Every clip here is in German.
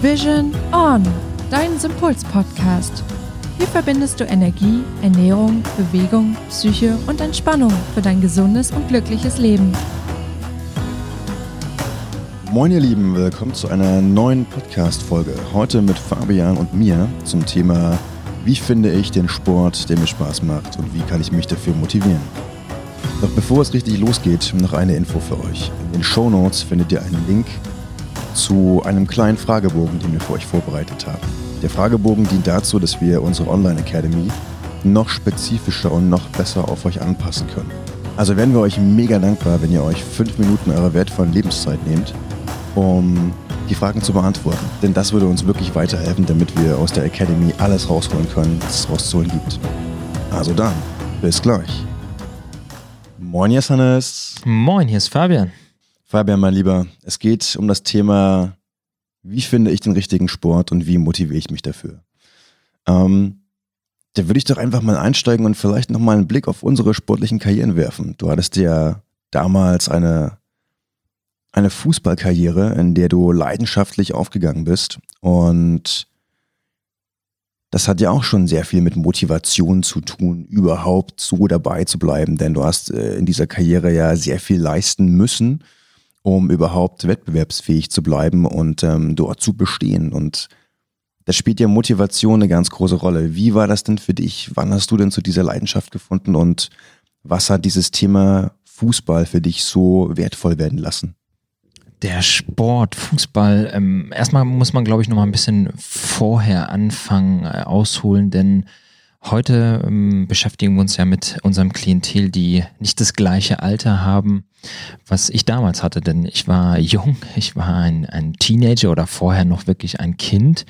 Vision On, dein Sympuls-Podcast. Hier verbindest du Energie, Ernährung, Bewegung, Psyche und Entspannung für dein gesundes und glückliches Leben. Moin ihr Lieben, willkommen zu einer neuen Podcast-Folge. Heute mit Fabian und mir zum Thema Wie finde ich den Sport, der mir Spaß macht und wie kann ich mich dafür motivieren? Doch bevor es richtig losgeht, noch eine Info für euch. In den Show Notes findet ihr einen Link zu einem kleinen Fragebogen, den wir für euch vorbereitet haben. Der Fragebogen dient dazu, dass wir unsere Online Academy noch spezifischer und noch besser auf euch anpassen können. Also wären wir euch mega dankbar, wenn ihr euch fünf Minuten eurer wertvollen Lebenszeit nehmt, um die Fragen zu beantworten. Denn das würde uns wirklich weiterhelfen, damit wir aus der Academy alles rausholen können, was es rauszuholen gibt. Also dann, bis gleich. Moin, Hannes. Moin, hier ist Fabian. Fabian, mein Lieber, es geht um das Thema, wie finde ich den richtigen Sport und wie motiviere ich mich dafür? Ähm, da würde ich doch einfach mal einsteigen und vielleicht nochmal einen Blick auf unsere sportlichen Karrieren werfen. Du hattest ja damals eine, eine Fußballkarriere, in der du leidenschaftlich aufgegangen bist und das hat ja auch schon sehr viel mit Motivation zu tun, überhaupt so dabei zu bleiben, denn du hast äh, in dieser Karriere ja sehr viel leisten müssen um überhaupt wettbewerbsfähig zu bleiben und ähm, dort zu bestehen. Und da spielt ja Motivation eine ganz große Rolle. Wie war das denn für dich? Wann hast du denn zu dieser Leidenschaft gefunden und was hat dieses Thema Fußball für dich so wertvoll werden lassen? Der Sport, Fußball, ähm, erstmal muss man, glaube ich, noch mal ein bisschen vorher anfangen, äh, ausholen, denn heute ähm, beschäftigen wir uns ja mit unserem Klientel, die nicht das gleiche Alter haben was ich damals hatte, denn ich war jung, ich war ein, ein Teenager oder vorher noch wirklich ein Kind,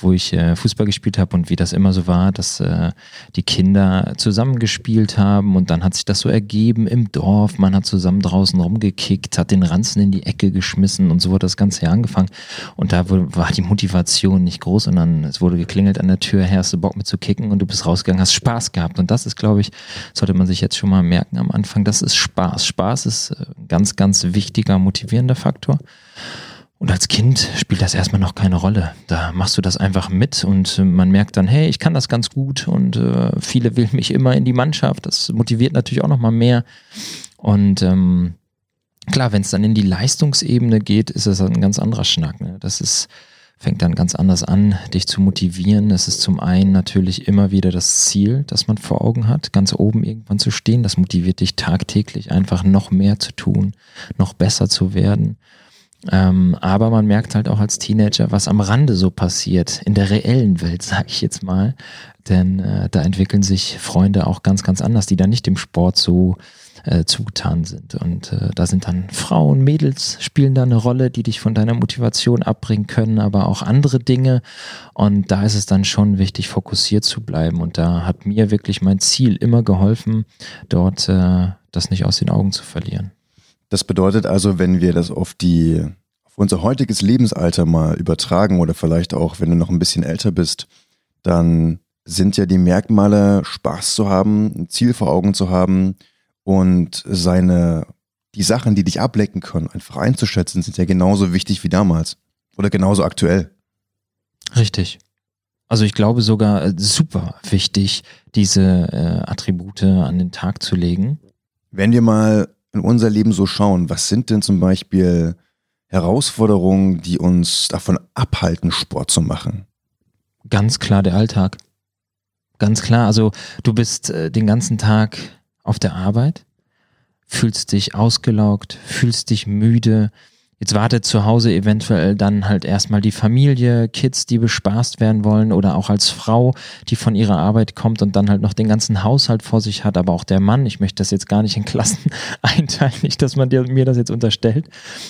wo ich äh, Fußball gespielt habe und wie das immer so war, dass äh, die Kinder zusammengespielt haben und dann hat sich das so ergeben im Dorf, man hat zusammen draußen rumgekickt, hat den Ranzen in die Ecke geschmissen und so wurde das Ganze ja angefangen. Und da war die Motivation nicht groß und dann es wurde geklingelt an der Tür, hey, hast du Bock mit zu kicken und du bist rausgegangen, hast Spaß gehabt. Und das ist, glaube ich, sollte man sich jetzt schon mal merken am Anfang, das ist Spaß. Spaß ist ein ganz, ganz wichtiger, motivierender Faktor. Und als Kind spielt das erstmal noch keine Rolle. Da machst du das einfach mit und man merkt dann, hey, ich kann das ganz gut und äh, viele wählen mich immer in die Mannschaft. Das motiviert natürlich auch nochmal mehr. Und ähm, klar, wenn es dann in die Leistungsebene geht, ist das ein ganz anderer Schnack. Ne? Das ist fängt dann ganz anders an, dich zu motivieren. Es ist zum einen natürlich immer wieder das Ziel, das man vor Augen hat, ganz oben irgendwann zu stehen. Das motiviert dich tagtäglich einfach noch mehr zu tun, noch besser zu werden. Ähm, aber man merkt halt auch als Teenager, was am Rande so passiert, in der reellen Welt, sage ich jetzt mal. Denn äh, da entwickeln sich Freunde auch ganz, ganz anders, die dann nicht dem Sport so äh, zugetan sind. Und äh, da sind dann Frauen, Mädels spielen da eine Rolle, die dich von deiner Motivation abbringen können, aber auch andere Dinge. Und da ist es dann schon wichtig, fokussiert zu bleiben. Und da hat mir wirklich mein Ziel immer geholfen, dort äh, das nicht aus den Augen zu verlieren. Das bedeutet also, wenn wir das auf die auf unser heutiges Lebensalter mal übertragen oder vielleicht auch, wenn du noch ein bisschen älter bist, dann sind ja die Merkmale, Spaß zu haben, ein Ziel vor Augen zu haben, und seine, die Sachen, die dich ablenken können, einfach einzuschätzen, sind ja genauso wichtig wie damals. Oder genauso aktuell. Richtig. Also ich glaube sogar äh, super wichtig, diese äh, Attribute an den Tag zu legen. Wenn wir mal in unser Leben so schauen, was sind denn zum Beispiel Herausforderungen, die uns davon abhalten, Sport zu machen? Ganz klar der Alltag. Ganz klar. Also du bist äh, den ganzen Tag auf der Arbeit, fühlst dich ausgelaugt, fühlst dich müde. Jetzt wartet zu Hause eventuell dann halt erstmal die Familie, Kids, die bespaßt werden wollen oder auch als Frau, die von ihrer Arbeit kommt und dann halt noch den ganzen Haushalt vor sich hat, aber auch der Mann. Ich möchte das jetzt gar nicht in Klassen einteilen, nicht, dass man dir, mir das jetzt unterstellt.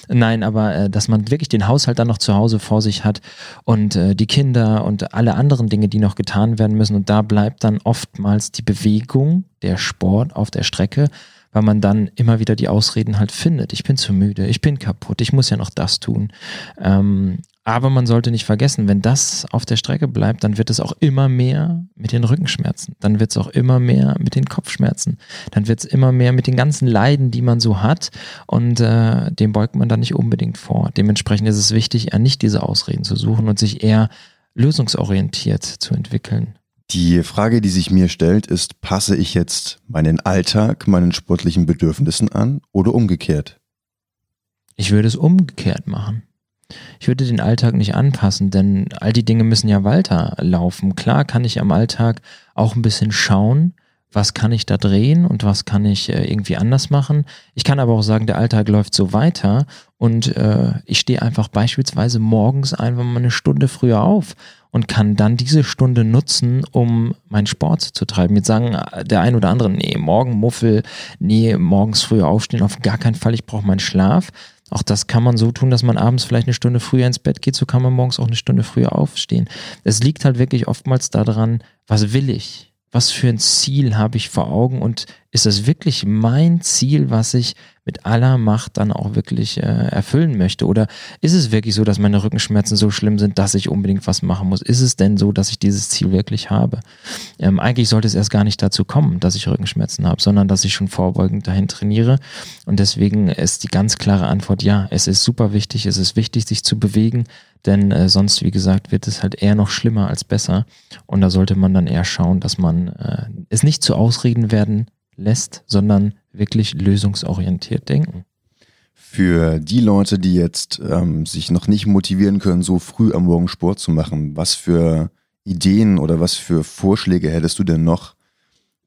Nein, aber äh, dass man wirklich den Haushalt dann noch zu Hause vor sich hat und äh, die Kinder und alle anderen Dinge, die noch getan werden müssen. Und da bleibt dann oftmals die Bewegung der Sport auf der Strecke, weil man dann immer wieder die Ausreden halt findet. Ich bin zu müde, ich bin kaputt, ich muss ja noch das tun. Ähm, Aber man sollte nicht vergessen, wenn das auf der Strecke bleibt, dann wird es auch immer mehr mit den Rückenschmerzen. Dann wird es auch immer mehr mit den Kopfschmerzen. Dann wird es immer mehr mit den ganzen Leiden, die man so hat. Und äh, dem beugt man dann nicht unbedingt vor. Dementsprechend ist es wichtig, eher nicht diese Ausreden zu suchen und sich eher lösungsorientiert zu entwickeln. Die Frage, die sich mir stellt, ist, passe ich jetzt meinen Alltag meinen sportlichen Bedürfnissen an oder umgekehrt? Ich würde es umgekehrt machen. Ich würde den Alltag nicht anpassen, denn all die Dinge müssen ja weiterlaufen. Klar kann ich am Alltag auch ein bisschen schauen, was kann ich da drehen und was kann ich äh, irgendwie anders machen. Ich kann aber auch sagen, der Alltag läuft so weiter und äh, ich stehe einfach beispielsweise morgens einfach mal eine Stunde früher auf und kann dann diese Stunde nutzen, um meinen Sport zu treiben. Jetzt sagen der ein oder andere, nee, morgen Muffel, nee, morgens früher aufstehen, auf gar keinen Fall, ich brauche meinen Schlaf. Auch das kann man so tun, dass man abends vielleicht eine Stunde früher ins Bett geht, so kann man morgens auch eine Stunde früher aufstehen. Es liegt halt wirklich oftmals daran, was will ich? was für ein Ziel habe ich vor Augen und ist das wirklich mein Ziel, was ich mit aller Macht dann auch wirklich äh, erfüllen möchte? Oder ist es wirklich so, dass meine Rückenschmerzen so schlimm sind, dass ich unbedingt was machen muss? Ist es denn so, dass ich dieses Ziel wirklich habe? Ähm, eigentlich sollte es erst gar nicht dazu kommen, dass ich Rückenschmerzen habe, sondern dass ich schon vorbeugend dahin trainiere. Und deswegen ist die ganz klare Antwort ja, es ist super wichtig, es ist wichtig, sich zu bewegen, denn äh, sonst, wie gesagt, wird es halt eher noch schlimmer als besser. Und da sollte man dann eher schauen, dass man äh, es nicht zu Ausreden werden lässt, sondern wirklich lösungsorientiert denken. Für die Leute, die jetzt ähm, sich noch nicht motivieren können, so früh am Morgen Sport zu machen, was für Ideen oder was für Vorschläge hättest du denn noch,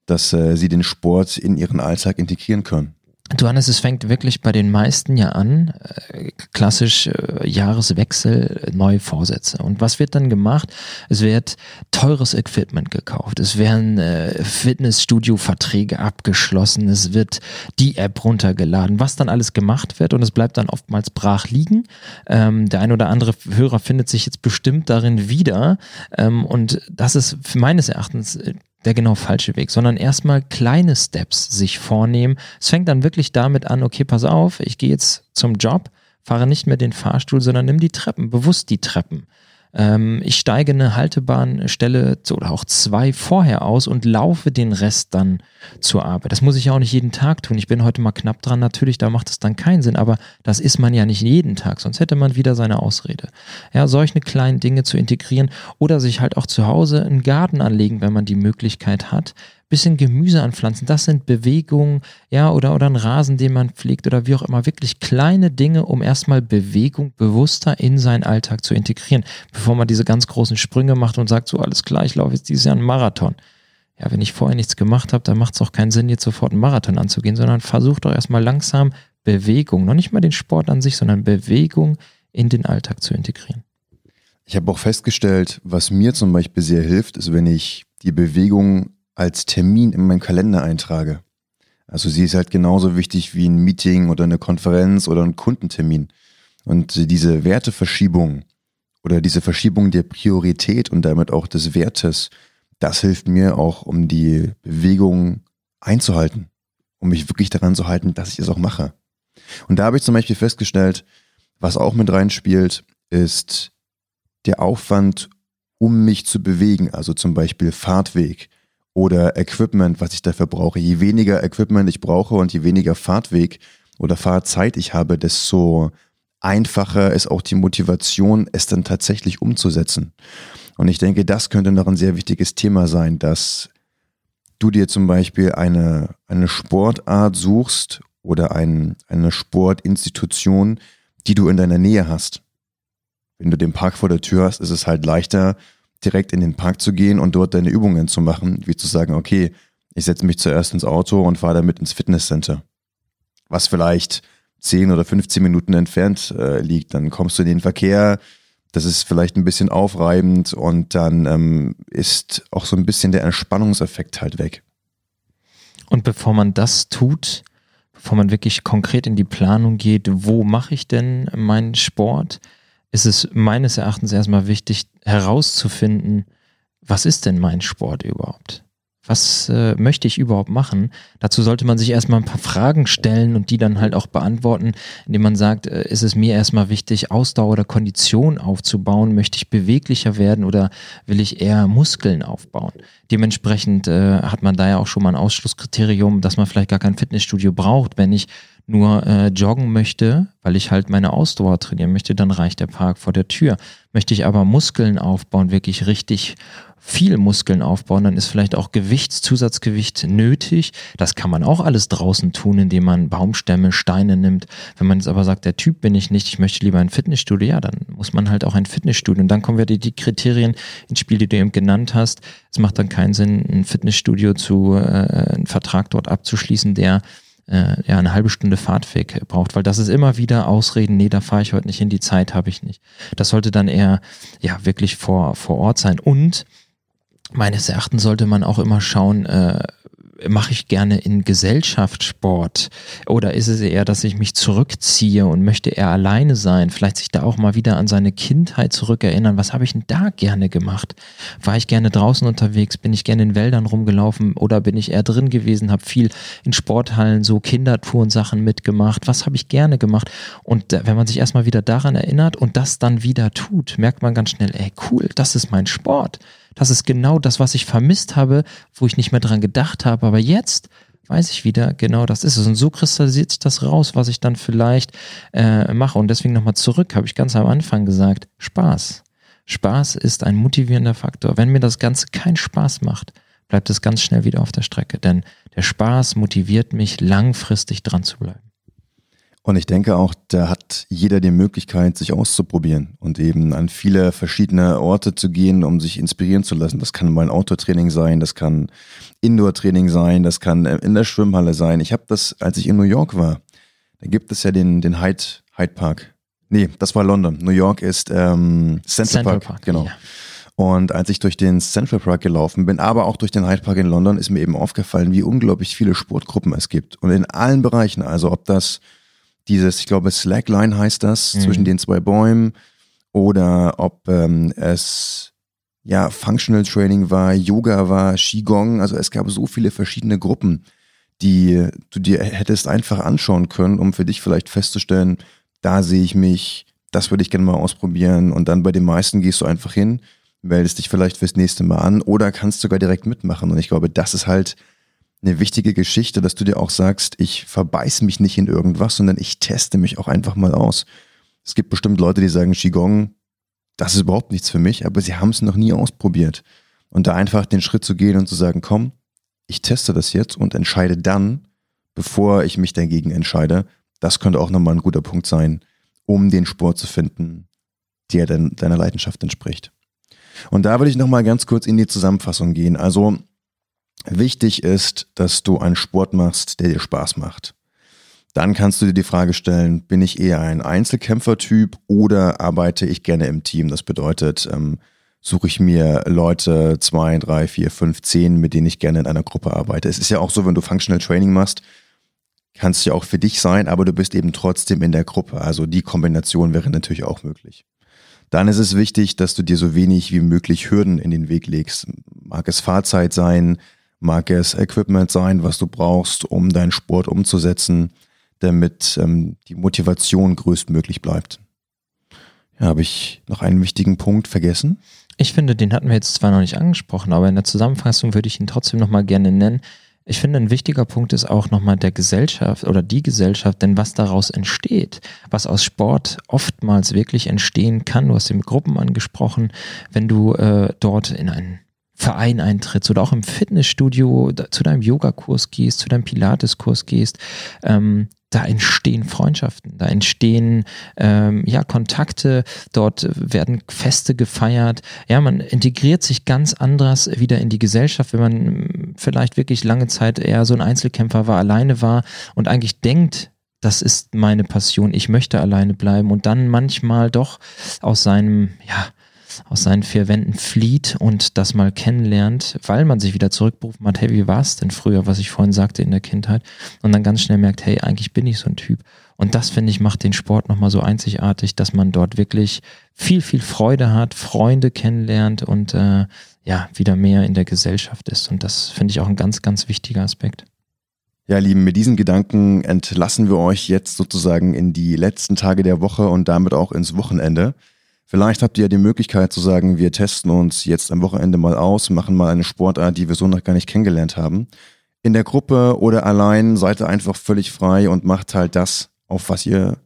dass äh, sie den Sport in ihren Alltag integrieren können? Du Hannes, es fängt wirklich bei den meisten ja an, äh, klassisch äh, Jahreswechsel, neue Vorsätze. Und was wird dann gemacht? Es wird teures Equipment gekauft, es werden äh, Fitnessstudio-Verträge abgeschlossen, es wird die App runtergeladen, was dann alles gemacht wird und es bleibt dann oftmals brach liegen. Ähm, der ein oder andere Hörer findet sich jetzt bestimmt darin wieder ähm, und das ist meines Erachtens äh, der genau falsche Weg, sondern erstmal kleine Steps sich vornehmen. Es fängt dann wirklich damit an, okay, pass auf, ich gehe jetzt zum Job, fahre nicht mehr den Fahrstuhl, sondern nimm die Treppen, bewusst die Treppen. Ähm, ich steige eine Haltebahnstelle oder auch zwei vorher aus und laufe den Rest dann zur Arbeit. Das muss ich ja auch nicht jeden Tag tun. Ich bin heute mal knapp dran. Natürlich, da macht es dann keinen Sinn, aber das ist man ja nicht jeden Tag, sonst hätte man wieder seine Ausrede. Ja, solche kleinen Dinge zu integrieren oder sich halt auch zu Hause einen Garten anlegen, wenn man die Möglichkeit hat bisschen Gemüse anpflanzen. Das sind Bewegungen, ja, oder, oder ein Rasen, den man pflegt oder wie auch immer. Wirklich kleine Dinge, um erstmal Bewegung bewusster in seinen Alltag zu integrieren, bevor man diese ganz großen Sprünge macht und sagt, so alles klar, ich laufe jetzt dieses Jahr einen Marathon. Ja, wenn ich vorher nichts gemacht habe, dann macht es auch keinen Sinn, jetzt sofort einen Marathon anzugehen, sondern versucht doch erstmal langsam Bewegung, noch nicht mal den Sport an sich, sondern Bewegung in den Alltag zu integrieren. Ich habe auch festgestellt, was mir zum Beispiel sehr hilft, ist, wenn ich die Bewegung als Termin in meinen Kalender eintrage. Also sie ist halt genauso wichtig wie ein Meeting oder eine Konferenz oder ein Kundentermin. Und diese Werteverschiebung oder diese Verschiebung der Priorität und damit auch des Wertes, das hilft mir auch, um die Bewegung einzuhalten, um mich wirklich daran zu halten, dass ich es auch mache. Und da habe ich zum Beispiel festgestellt, was auch mit reinspielt, ist der Aufwand, um mich zu bewegen, also zum Beispiel Fahrtweg, oder Equipment, was ich dafür brauche. Je weniger Equipment ich brauche und je weniger Fahrtweg oder Fahrzeit ich habe, desto einfacher ist auch die Motivation, es dann tatsächlich umzusetzen. Und ich denke, das könnte noch ein sehr wichtiges Thema sein, dass du dir zum Beispiel eine, eine Sportart suchst oder ein, eine Sportinstitution, die du in deiner Nähe hast. Wenn du den Park vor der Tür hast, ist es halt leichter, direkt in den Park zu gehen und dort deine Übungen zu machen, wie zu sagen, okay, ich setze mich zuerst ins Auto und fahre damit ins Fitnesscenter. Was vielleicht 10 oder 15 Minuten entfernt äh, liegt. Dann kommst du in den Verkehr, das ist vielleicht ein bisschen aufreibend und dann ähm, ist auch so ein bisschen der Entspannungseffekt halt weg. Und bevor man das tut, bevor man wirklich konkret in die Planung geht, wo mache ich denn meinen Sport, ist es meines Erachtens erstmal wichtig herauszufinden, was ist denn mein Sport überhaupt? Was äh, möchte ich überhaupt machen? Dazu sollte man sich erstmal ein paar Fragen stellen und die dann halt auch beantworten, indem man sagt, äh, ist es mir erstmal wichtig, Ausdauer oder Kondition aufzubauen? Möchte ich beweglicher werden oder will ich eher Muskeln aufbauen? Dementsprechend äh, hat man da ja auch schon mal ein Ausschlusskriterium, dass man vielleicht gar kein Fitnessstudio braucht. Wenn ich nur äh, joggen möchte, weil ich halt meine Ausdauer trainieren möchte, dann reicht der Park vor der Tür. Möchte ich aber Muskeln aufbauen, wirklich richtig viel Muskeln aufbauen, dann ist vielleicht auch Gewichtszusatzgewicht nötig. Das kann man auch alles draußen tun, indem man Baumstämme, Steine nimmt. Wenn man jetzt aber sagt, der Typ bin ich nicht, ich möchte lieber ein Fitnessstudio, ja, dann muss man halt auch ein Fitnessstudio. Und dann kommen wir die, die Kriterien ins Spiel, die du eben genannt hast. Es macht dann keinen Sinn, ein Fitnessstudio zu, äh, einen Vertrag dort abzuschließen, der äh, ja eine halbe Stunde Fahrtweg braucht, weil das ist immer wieder Ausreden, nee, da fahre ich heute nicht hin, die Zeit habe ich nicht. Das sollte dann eher ja wirklich vor, vor Ort sein. Und meines Erachtens sollte man auch immer schauen, äh, mache ich gerne in Gesellschaft Sport? Oder ist es eher, dass ich mich zurückziehe und möchte eher alleine sein? Vielleicht sich da auch mal wieder an seine Kindheit zurückerinnern. Was habe ich denn da gerne gemacht? War ich gerne draußen unterwegs? Bin ich gerne in Wäldern rumgelaufen? Oder bin ich eher drin gewesen? Habe viel in Sporthallen so Kindertourensachen mitgemacht? Was habe ich gerne gemacht? Und wenn man sich erstmal wieder daran erinnert und das dann wieder tut, merkt man ganz schnell, ey, cool, das ist mein Sport das ist genau das, was ich vermisst habe, wo ich nicht mehr dran gedacht habe. Aber jetzt weiß ich wieder, genau das ist es. Und so kristallisiert sich das raus, was ich dann vielleicht äh, mache. Und deswegen nochmal zurück, habe ich ganz am Anfang gesagt, Spaß. Spaß ist ein motivierender Faktor. Wenn mir das Ganze keinen Spaß macht, bleibt es ganz schnell wieder auf der Strecke. Denn der Spaß motiviert mich, langfristig dran zu bleiben. Und ich denke auch, da hat jeder die Möglichkeit, sich auszuprobieren und eben an viele verschiedene Orte zu gehen, um sich inspirieren zu lassen. Das kann mal ein Outdoor-Training sein, das kann Indoor-Training sein, das kann äh, in der Schwimmhalle sein. Ich habe das, als ich in New York war, da gibt es ja den, den Hyde, Hyde Park. Nee, das war London. New York ist ähm, Central, Central Park, Park, genau. Ja. Und als ich durch den Central Park gelaufen bin, aber auch durch den Hyde Park in London, ist mir eben aufgefallen, wie unglaublich viele Sportgruppen es gibt. Und in allen Bereichen, also ob das dieses, ich glaube, Slackline heißt das, mhm. zwischen den zwei Bäumen, oder ob ähm, es ja Functional Training war, Yoga war, Qigong, also es gab so viele verschiedene Gruppen, die du dir hättest einfach anschauen können, um für dich vielleicht festzustellen, da sehe ich mich, das würde ich gerne mal ausprobieren. Und dann bei den meisten gehst du einfach hin, meldest dich vielleicht fürs nächste Mal an oder kannst sogar direkt mitmachen. Und ich glaube, das ist halt eine wichtige Geschichte, dass du dir auch sagst, ich verbeiß mich nicht in irgendwas, sondern ich teste mich auch einfach mal aus. Es gibt bestimmt Leute, die sagen, Qigong, das ist überhaupt nichts für mich, aber sie haben es noch nie ausprobiert. Und da einfach den Schritt zu gehen und zu sagen, komm, ich teste das jetzt und entscheide dann, bevor ich mich dagegen entscheide, das könnte auch nochmal ein guter Punkt sein, um den Sport zu finden, der deiner Leidenschaft entspricht. Und da würde ich nochmal ganz kurz in die Zusammenfassung gehen. Also Wichtig ist, dass du einen Sport machst, der dir Spaß macht. Dann kannst du dir die Frage stellen, bin ich eher ein Einzelkämpfertyp oder arbeite ich gerne im Team? Das bedeutet, ähm, suche ich mir Leute, zwei, drei, vier, fünf, zehn, mit denen ich gerne in einer Gruppe arbeite. Es ist ja auch so, wenn du Functional Training machst, kann es ja auch für dich sein, aber du bist eben trotzdem in der Gruppe. Also die Kombination wäre natürlich auch möglich. Dann ist es wichtig, dass du dir so wenig wie möglich Hürden in den Weg legst. Mag es Fahrzeit sein, mag es Equipment sein, was du brauchst, um deinen Sport umzusetzen, damit ähm, die Motivation größtmöglich bleibt. Ja, habe ich noch einen wichtigen Punkt vergessen? Ich finde, den hatten wir jetzt zwar noch nicht angesprochen, aber in der Zusammenfassung würde ich ihn trotzdem nochmal gerne nennen. Ich finde, ein wichtiger Punkt ist auch nochmal der Gesellschaft oder die Gesellschaft, denn was daraus entsteht, was aus Sport oftmals wirklich entstehen kann, du hast den Gruppen angesprochen, wenn du äh, dort in einen Verein eintrittst oder auch im Fitnessstudio zu deinem Yogakurs gehst, zu deinem Pilateskurs gehst, ähm, da entstehen Freundschaften, da entstehen ähm, ja Kontakte, dort werden Feste gefeiert. Ja, man integriert sich ganz anders wieder in die Gesellschaft, wenn man vielleicht wirklich lange Zeit eher so ein Einzelkämpfer war, alleine war und eigentlich denkt, das ist meine Passion, ich möchte alleine bleiben und dann manchmal doch aus seinem ja aus seinen vier Wänden flieht und das mal kennenlernt, weil man sich wieder zurückberufen hat, hey, wie war es denn früher, was ich vorhin sagte in der Kindheit? Und dann ganz schnell merkt, hey, eigentlich bin ich so ein Typ. Und das, finde ich, macht den Sport nochmal so einzigartig, dass man dort wirklich viel, viel Freude hat, Freunde kennenlernt und äh, ja, wieder mehr in der Gesellschaft ist. Und das finde ich auch ein ganz, ganz wichtiger Aspekt. Ja, Lieben, mit diesen Gedanken entlassen wir euch jetzt sozusagen in die letzten Tage der Woche und damit auch ins Wochenende. Vielleicht habt ihr ja die Möglichkeit zu sagen, wir testen uns jetzt am Wochenende mal aus, machen mal eine Sportart, die wir so noch gar nicht kennengelernt haben. In der Gruppe oder allein seid ihr einfach völlig frei und macht halt das, auf was ihr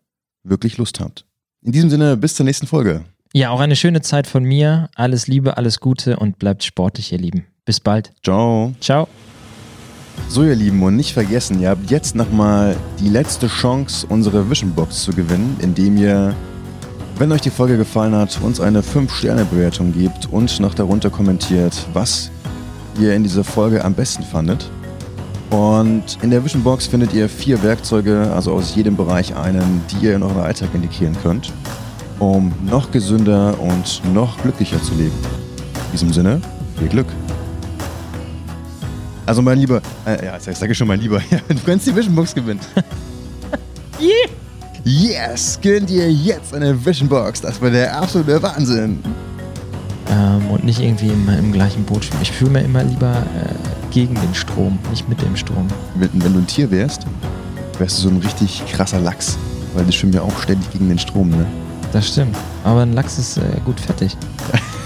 wirklich Lust habt. In diesem Sinne, bis zur nächsten Folge. Ja, auch eine schöne Zeit von mir. Alles Liebe, alles Gute und bleibt sportlich, ihr Lieben. Bis bald. Ciao. Ciao. So, ihr Lieben, und nicht vergessen, ihr habt jetzt nochmal die letzte Chance, unsere Vision Box zu gewinnen, indem ihr, wenn euch die Folge gefallen hat, uns eine 5-Sterne-Bewertung gebt und noch darunter kommentiert, was ihr in dieser Folge am besten fandet. Und in der Vision Box findet ihr vier Werkzeuge, also aus jedem Bereich einen, die ihr in euren Alltag integrieren könnt, um noch gesünder und noch glücklicher zu leben. In diesem Sinne, viel Glück! Also mein Lieber, äh, ja, ich sage schon mein Lieber, ja, du kannst die Vision Box gewinnen. Yeah. Yes, gönnt ihr jetzt eine Vision Box. Das war der absolute Wahnsinn. Ähm, und nicht irgendwie immer im gleichen Boot schwimmen. Ich fühle mir immer lieber äh, gegen den Strom, nicht mit dem Strom. Wenn, wenn du ein Tier wärst, wärst du so ein richtig krasser Lachs. Weil die schwimmen ja auch ständig gegen den Strom, ne? Das stimmt. Aber ein Lachs ist äh, gut fertig.